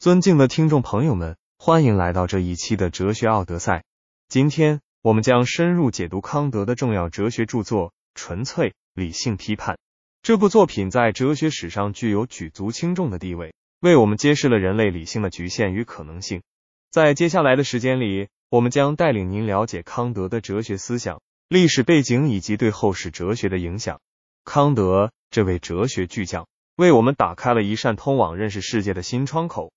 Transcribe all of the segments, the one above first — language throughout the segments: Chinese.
尊敬的听众朋友们，欢迎来到这一期的哲学奥德赛。今天我们将深入解读康德的重要哲学著作《纯粹理性批判》。这部作品在哲学史上具有举足轻重的地位，为我们揭示了人类理性的局限与可能性。在接下来的时间里，我们将带领您了解康德的哲学思想、历史背景以及对后世哲学的影响。康德这位哲学巨匠为我们打开了一扇通往认识世界的新窗口。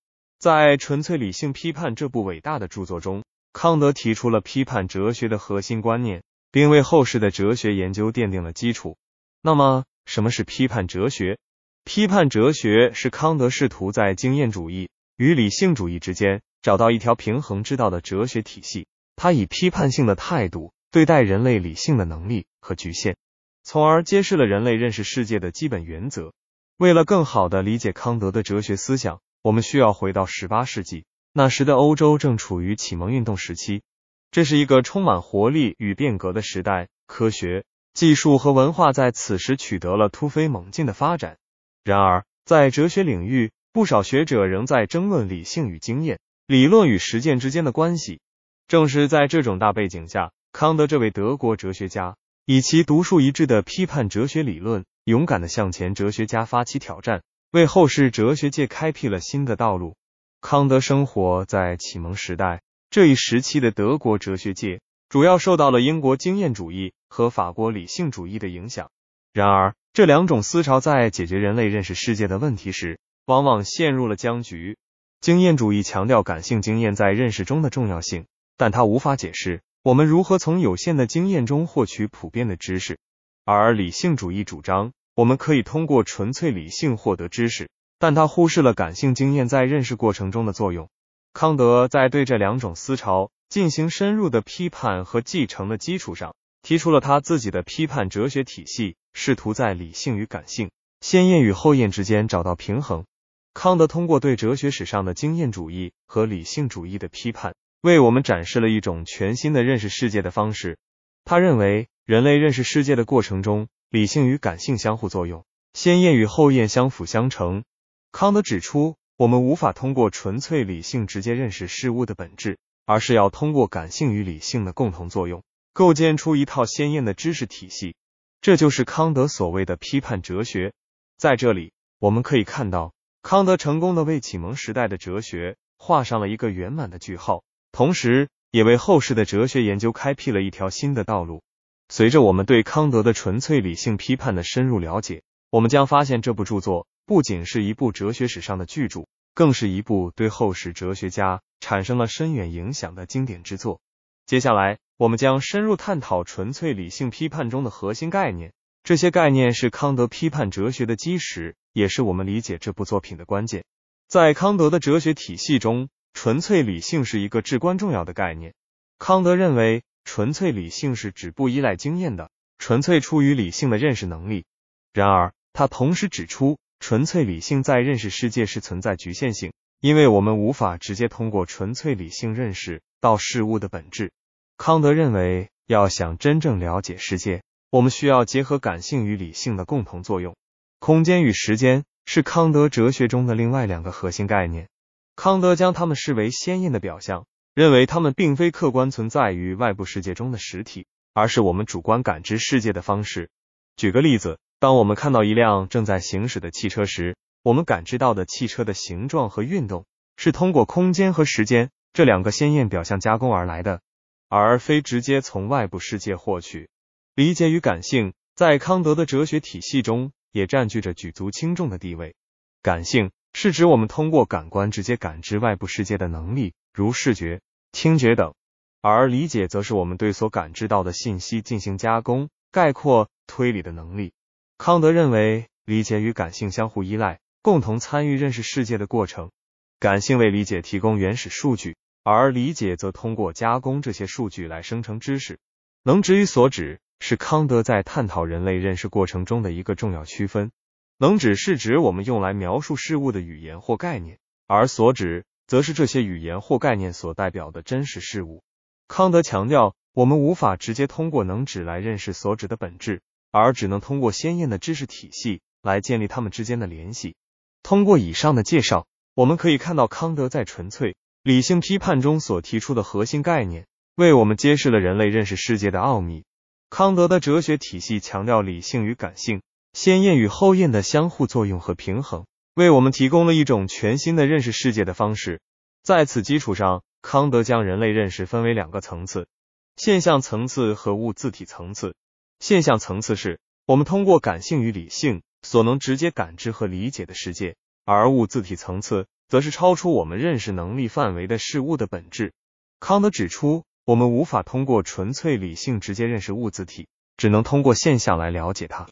在《纯粹理性批判》这部伟大的著作中，康德提出了批判哲学的核心观念，并为后世的哲学研究奠定了基础。那么，什么是批判哲学？批判哲学是康德试图在经验主义与理性主义之间找到一条平衡之道的哲学体系。他以批判性的态度对待人类理性的能力和局限，从而揭示了人类认识世界的基本原则。为了更好的理解康德的哲学思想，我们需要回到十八世纪，那时的欧洲正处于启蒙运动时期，这是一个充满活力与变革的时代，科学。技术和文化在此时取得了突飞猛进的发展。然而，在哲学领域，不少学者仍在争论理性与经验、理论与实践之间的关系。正是在这种大背景下，康德这位德国哲学家以其独树一帜的批判哲学理论，勇敢的向前哲学家发起挑战，为后世哲学界开辟了新的道路。康德生活在启蒙时代，这一时期的德国哲学界。主要受到了英国经验主义和法国理性主义的影响。然而，这两种思潮在解决人类认识世界的问题时，往往陷入了僵局。经验主义强调感性经验在认识中的重要性，但它无法解释我们如何从有限的经验中获取普遍的知识。而理性主义主张我们可以通过纯粹理性获得知识，但他忽视了感性经验在认识过程中的作用。康德在对这两种思潮。进行深入的批判和继承的基础上，提出了他自己的批判哲学体系，试图在理性与感性、先验与后验之间找到平衡。康德通过对哲学史上的经验主义和理性主义的批判，为我们展示了一种全新的认识世界的方式。他认为，人类认识世界的过程中，理性与感性相互作用，先验与后验相辅相成。康德指出，我们无法通过纯粹理性直接认识事物的本质。而是要通过感性与理性的共同作用，构建出一套鲜艳的知识体系。这就是康德所谓的批判哲学。在这里，我们可以看到，康德成功的为启蒙时代的哲学画上了一个圆满的句号，同时也为后世的哲学研究开辟了一条新的道路。随着我们对康德的纯粹理性批判的深入了解，我们将发现这部著作不仅是一部哲学史上的巨著，更是一部对后世哲学家。产生了深远影响的经典之作。接下来，我们将深入探讨纯粹理性批判中的核心概念。这些概念是康德批判哲学的基石，也是我们理解这部作品的关键。在康德的哲学体系中，纯粹理性是一个至关重要的概念。康德认为，纯粹理性是指不依赖经验的、纯粹出于理性的认识能力。然而，他同时指出，纯粹理性在认识世界是存在局限性。因为我们无法直接通过纯粹理性认识到事物的本质。康德认为，要想真正了解世界，我们需要结合感性与理性的共同作用。空间与时间是康德哲学中的另外两个核心概念。康德将它们视为鲜艳的表象，认为它们并非客观存在于外部世界中的实体，而是我们主观感知世界的方式。举个例子，当我们看到一辆正在行驶的汽车时，我们感知到的汽车的形状和运动，是通过空间和时间这两个鲜艳表象加工而来的，而非直接从外部世界获取。理解与感性在康德的哲学体系中也占据着举足轻重的地位。感性是指我们通过感官直接感知外部世界的能力，如视觉、听觉等；而理解则是我们对所感知到的信息进行加工、概括、推理的能力。康德认为，理解与感性相互依赖。共同参与认识世界的过程，感性为理解提供原始数据，而理解则通过加工这些数据来生成知识。能指与所指是康德在探讨人类认识过程中的一个重要区分。能指是指我们用来描述事物的语言或概念，而所指则是这些语言或概念所代表的真实事物。康德强调，我们无法直接通过能指来认识所指的本质，而只能通过鲜艳的知识体系来建立它们之间的联系。通过以上的介绍，我们可以看到康德在纯粹理性批判中所提出的核心概念，为我们揭示了人类认识世界的奥秘。康德的哲学体系强调理性与感性、先验与后验的相互作用和平衡，为我们提供了一种全新的认识世界的方式。在此基础上，康德将人类认识分为两个层次：现象层次和物自体层次。现象层次是我们通过感性与理性所能直接感知和理解的世界，而物自体层次则是超出我们认识能力范围的事物的本质。康德指出。我们无法通过纯粹理性直接认识物自体，只能通过现象来了解它。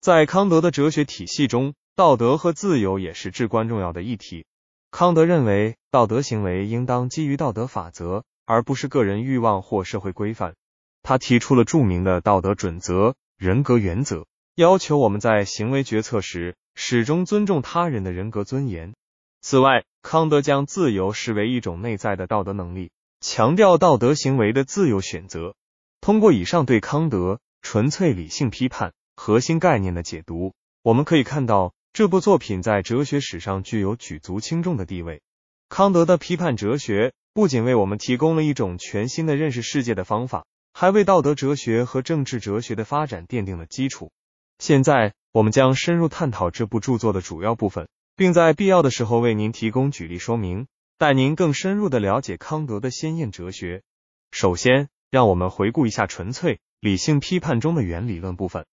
在康德的哲学体系中，道德和自由也是至关重要的议题。康德认为，道德行为应当基于道德法则，而不是个人欲望或社会规范。他提出了著名的道德准则——人格原则，要求我们在行为决策时始终尊重他人的人格尊严。此外，康德将自由视为一种内在的道德能力。强调道德行为的自由选择。通过以上对康德纯粹理性批判核心概念的解读，我们可以看到这部作品在哲学史上具有举足轻重的地位。康德的批判哲学不仅为我们提供了一种全新的认识世界的方法，还为道德哲学和政治哲学的发展奠定了基础。现在，我们将深入探讨这部著作的主要部分，并在必要的时候为您提供举例说明。带您更深入的了解康德的先验哲学。首先，让我们回顾一下纯粹理性批判中的原理论部分。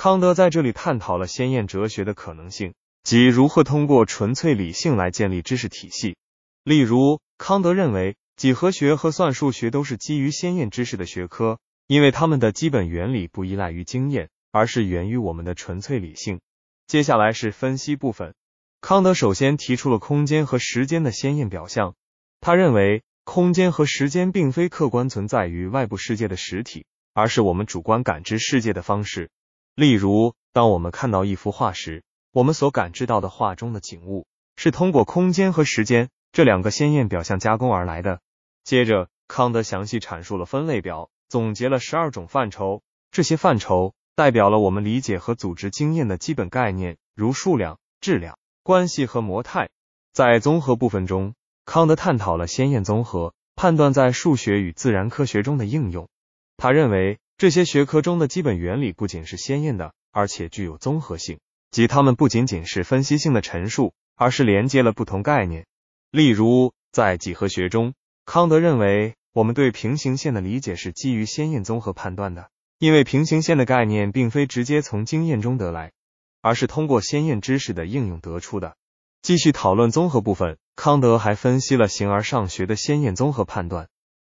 康德在这里探讨了先验哲学的可能性，即如何通过纯粹理性来建立知识体系。例如，康德认为几何学和算术学都是基于先验知识的学科，因为它们的基本原理不依赖于经验，而是源于我们的纯粹理性。接下来是分析部分。康德首先提出了空间和时间的鲜艳表象。他认为，空间和时间并非客观存在于外部世界的实体，而是我们主观感知世界的方式。例如，当我们看到一幅画时，我们所感知到的画中的景物是通过空间和时间这两个鲜艳表象加工而来的。接着，康德详细阐述了分类表，总结了十二种范畴。这些范畴代表了我们理解和组织经验的基本概念，如数量、质量。关系和模态，在综合部分中，康德探讨了先验综合判断在数学与自然科学中的应用。他认为这些学科中的基本原理不仅是先验的，而且具有综合性，即它们不仅仅是分析性的陈述，而是连接了不同概念。例如，在几何学中，康德认为我们对平行线的理解是基于先验综合判断的，因为平行线的概念并非直接从经验中得来。而是通过先验知识的应用得出的。继续讨论综合部分，康德还分析了形而上学的先验综合判断。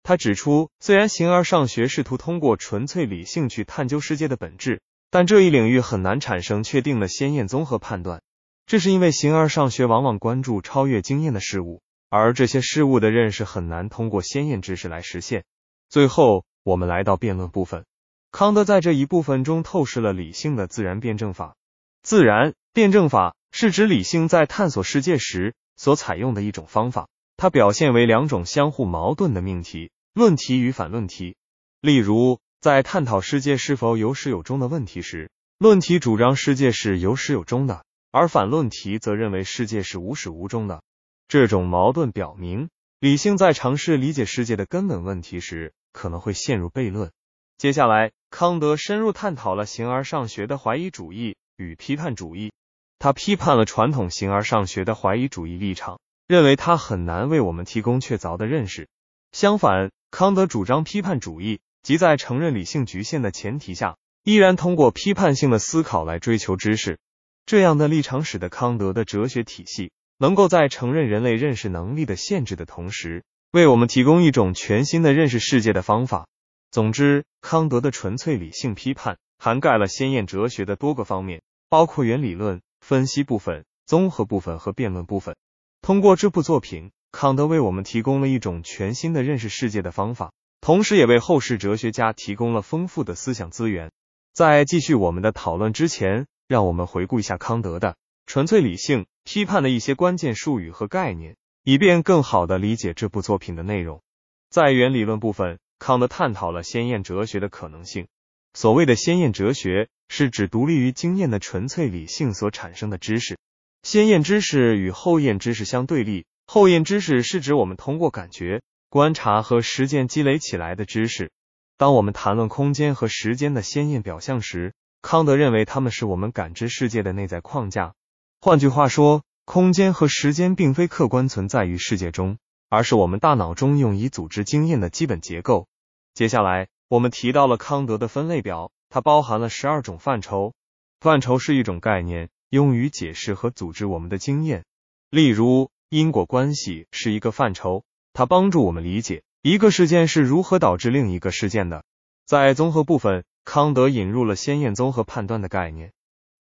他指出，虽然形而上学试图通过纯粹理性去探究世界的本质，但这一领域很难产生确定的先验综合判断。这是因为形而上学往往关注超越经验的事物，而这些事物的认识很难通过先验知识来实现。最后，我们来到辩论部分。康德在这一部分中透视了理性的自然辩证法。自然辩证法是指理性在探索世界时所采用的一种方法，它表现为两种相互矛盾的命题：论题与反论题。例如，在探讨世界是否有始有终的问题时，论题主张世界是有始有终的，而反论题则认为世界是无始无终的。这种矛盾表明，理性在尝试理解世界的根本问题时可能会陷入悖论。接下来，康德深入探讨了形而上学的怀疑主义。与批判主义，他批判了传统形而上学的怀疑主义立场，认为它很难为我们提供确凿的认识。相反，康德主张批判主义，即在承认理性局限的前提下，依然通过批判性的思考来追求知识。这样的立场使得康德的哲学体系能够在承认人类认识能力的限制的同时，为我们提供一种全新的认识世界的方法。总之，康德的纯粹理性批判。涵盖了先验哲学的多个方面，包括原理论、分析部分、综合部分和辩论部分。通过这部作品，康德为我们提供了一种全新的认识世界的方法，同时也为后世哲学家提供了丰富的思想资源。在继续我们的讨论之前，让我们回顾一下康德的纯粹理性批判的一些关键术语和概念，以便更好地理解这部作品的内容。在原理论部分，康德探讨了先验哲学的可能性。所谓的先验哲学，是指独立于经验的纯粹理性所产生的知识。先验知识与后验知识相对立。后验知识是指我们通过感觉、观察和实践积累起来的知识。当我们谈论空间和时间的先验表象时，康德认为它们是我们感知世界的内在框架。换句话说，空间和时间并非客观存在于世界中，而是我们大脑中用以组织经验的基本结构。接下来，我们提到了康德的分类表，它包含了十二种范畴。范畴是一种概念，用于解释和组织我们的经验。例如，因果关系是一个范畴，它帮助我们理解一个事件是如何导致另一个事件的。在综合部分，康德引入了先验综合判断的概念。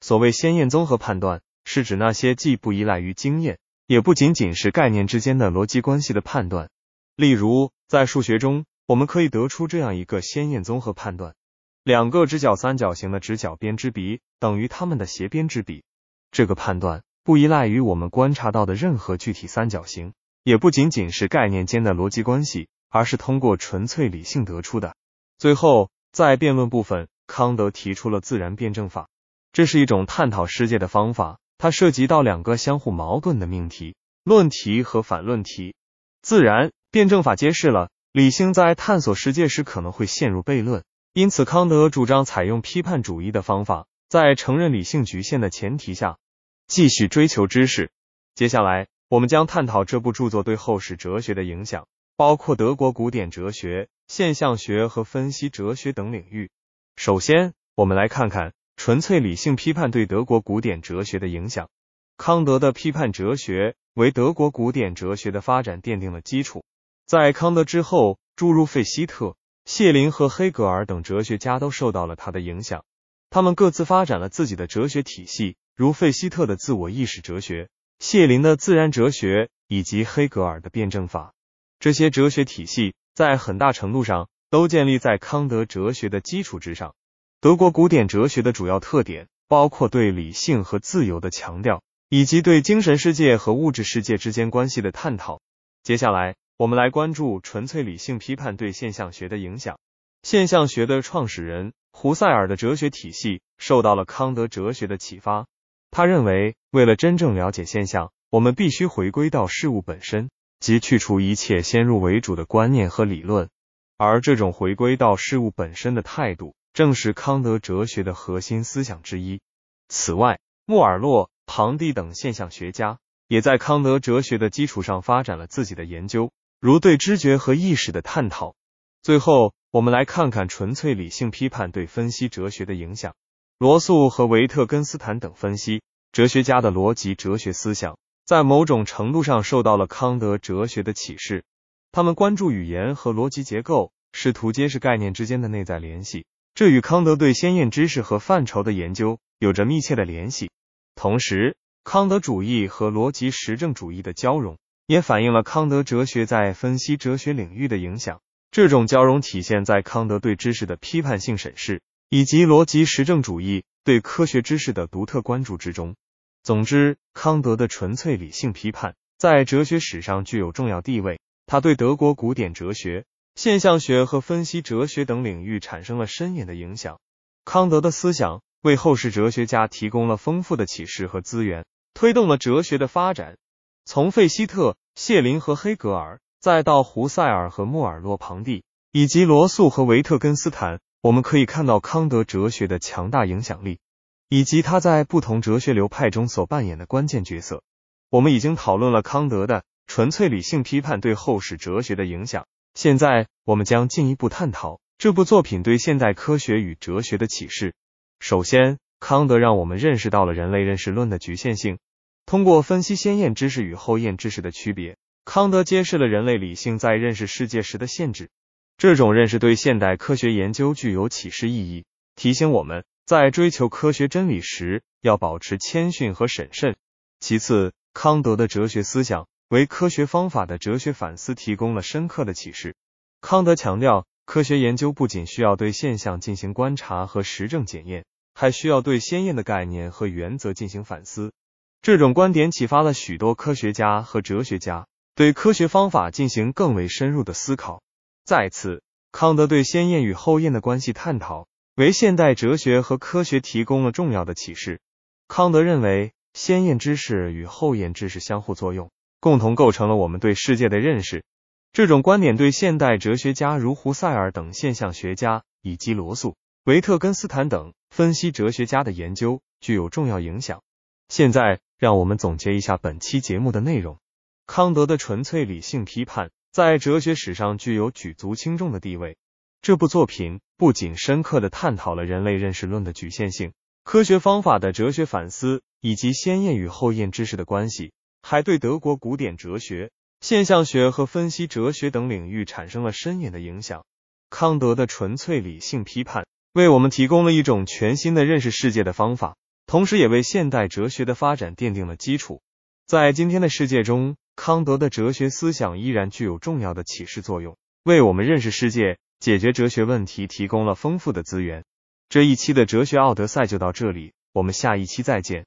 所谓先验综合判断，是指那些既不依赖于经验，也不仅仅是概念之间的逻辑关系的判断。例如，在数学中，我们可以得出这样一个先验综合判断。两个直角三角形的直角边之比等于它们的斜边之比。这个判断不依赖于我们观察到的任何具体三角形，也不仅仅是概念间的逻辑关系，而是通过纯粹理性得出的。最后，在辩论部分，康德提出了自然辩证法，这是一种探讨世界的方法。它涉及到两个相互矛盾的命题：论题和反论题。自然辩证法揭示了理性在探索世界时可能会陷入悖论。因此，康德主张采用批判主义的方法，在承认理性局限的前提下，继续追求知识。接下来，我们将探讨这部著作对后世哲学的影响，包括德国古典哲学、现象学和分析哲学等领域。首先，我们来看看纯粹理性批判对德国古典哲学的影响。康德的批判哲学为德国古典哲学的发展奠定了基础。在康德之后，诸如费希特。谢林和黑格尔等哲学家都受到了他的影响，他们各自发展了自己的哲学体系，如费希特的自我意识哲学、谢林的自然哲学以及黑格尔的辩证法。这些哲学体系在很大程度上都建立在康德哲学的基础之上。德国古典哲学的主要特点包括对理性和自由的强调，以及对精神世界和物质世界之间关系的探讨。接下来。我们来关注纯粹理性批判对现象学的影响。现象学的创始人胡塞尔的哲学体系受到了康德哲学的启发。他认为，为了真正了解现象，我们必须回归到事物本身，即去除一切先入为主的观念和理论。而这种回归到事物本身的态度，正是康德哲学的核心思想之一。此外，穆尔洛、庞蒂等现象学家也在康德哲学的基础上发展了自己的研究。如对知觉和意识的探讨。最后，我们来看看纯粹理性批判对分析哲学的影响。罗素和维特根斯坦等分析哲学家的逻辑哲学思想，在某种程度上受到了康德哲学的启示。他们关注语言和逻辑结构，试图揭示概念之间的内在联系。这与康德对先验知识和范畴的研究有着密切的联系。同时，康德主义和逻辑实证主义的交融。也反映了康德哲学在分析哲学领域的影响。这种交融体现在康德对知识的批判性审视，以及逻辑实证主义对科学知识的独特关注之中。总之，康德的纯粹理性批判在哲学史上具有重要地位。他对德国古典哲学、现象学和分析哲学等领域产生了深远的影响。康德的思想为后世哲学家提供了丰富的启示和资源，推动了哲学的发展。从费希特、谢林和黑格尔，再到胡塞尔和穆尔洛庞蒂，以及罗素和维特根斯坦，我们可以看到康德哲学的强大影响力，以及他在不同哲学流派中所扮演的关键角色。我们已经讨论了康德的纯粹理性批判对后世哲学的影响，现在我们将进一步探讨这部作品对现代科学与哲学的启示。首先，康德让我们认识到了人类认识论的局限性。通过分析先验知识与后验知识的区别，康德揭示了人类理性在认识世界时的限制。这种认识对现代科学研究具有启示意义，提醒我们在追求科学真理时要保持谦逊和审慎。其次，康德的哲学思想为科学方法的哲学反思提供了深刻的启示。康德强调，科学研究不仅需要对现象进行观察和实证检验，还需要对先验的概念和原则进行反思。这种观点启发了许多科学家和哲学家对科学方法进行更为深入的思考。再次，康德对先验与后验的关系探讨，为现代哲学和科学提供了重要的启示。康德认为，先验知识与后验知识相互作用，共同构成了我们对世界的认识。这种观点对现代哲学家如胡塞尔等现象学家，以及罗素、维特根斯坦等分析哲学家的研究具有重要影响。现在，让我们总结一下本期节目的内容。康德的纯粹理性批判在哲学史上具有举足轻重的地位。这部作品不仅深刻地探讨了人类认识论的局限性、科学方法的哲学反思，以及先验与后验知识的关系，还对德国古典哲学。现象学和分析哲学等领域产生了深远的影响。康德的纯粹理性批判为我们提供了一种全新的认识世界的方法，同时也为现代哲学的发展奠定了基础。在今天的世界中，康德的哲学思想依然具有重要的启示作用，为我们认识世界、解决哲学问题提供了丰富的资源。这一期的哲学奥德赛就到这里，我们下一期再见。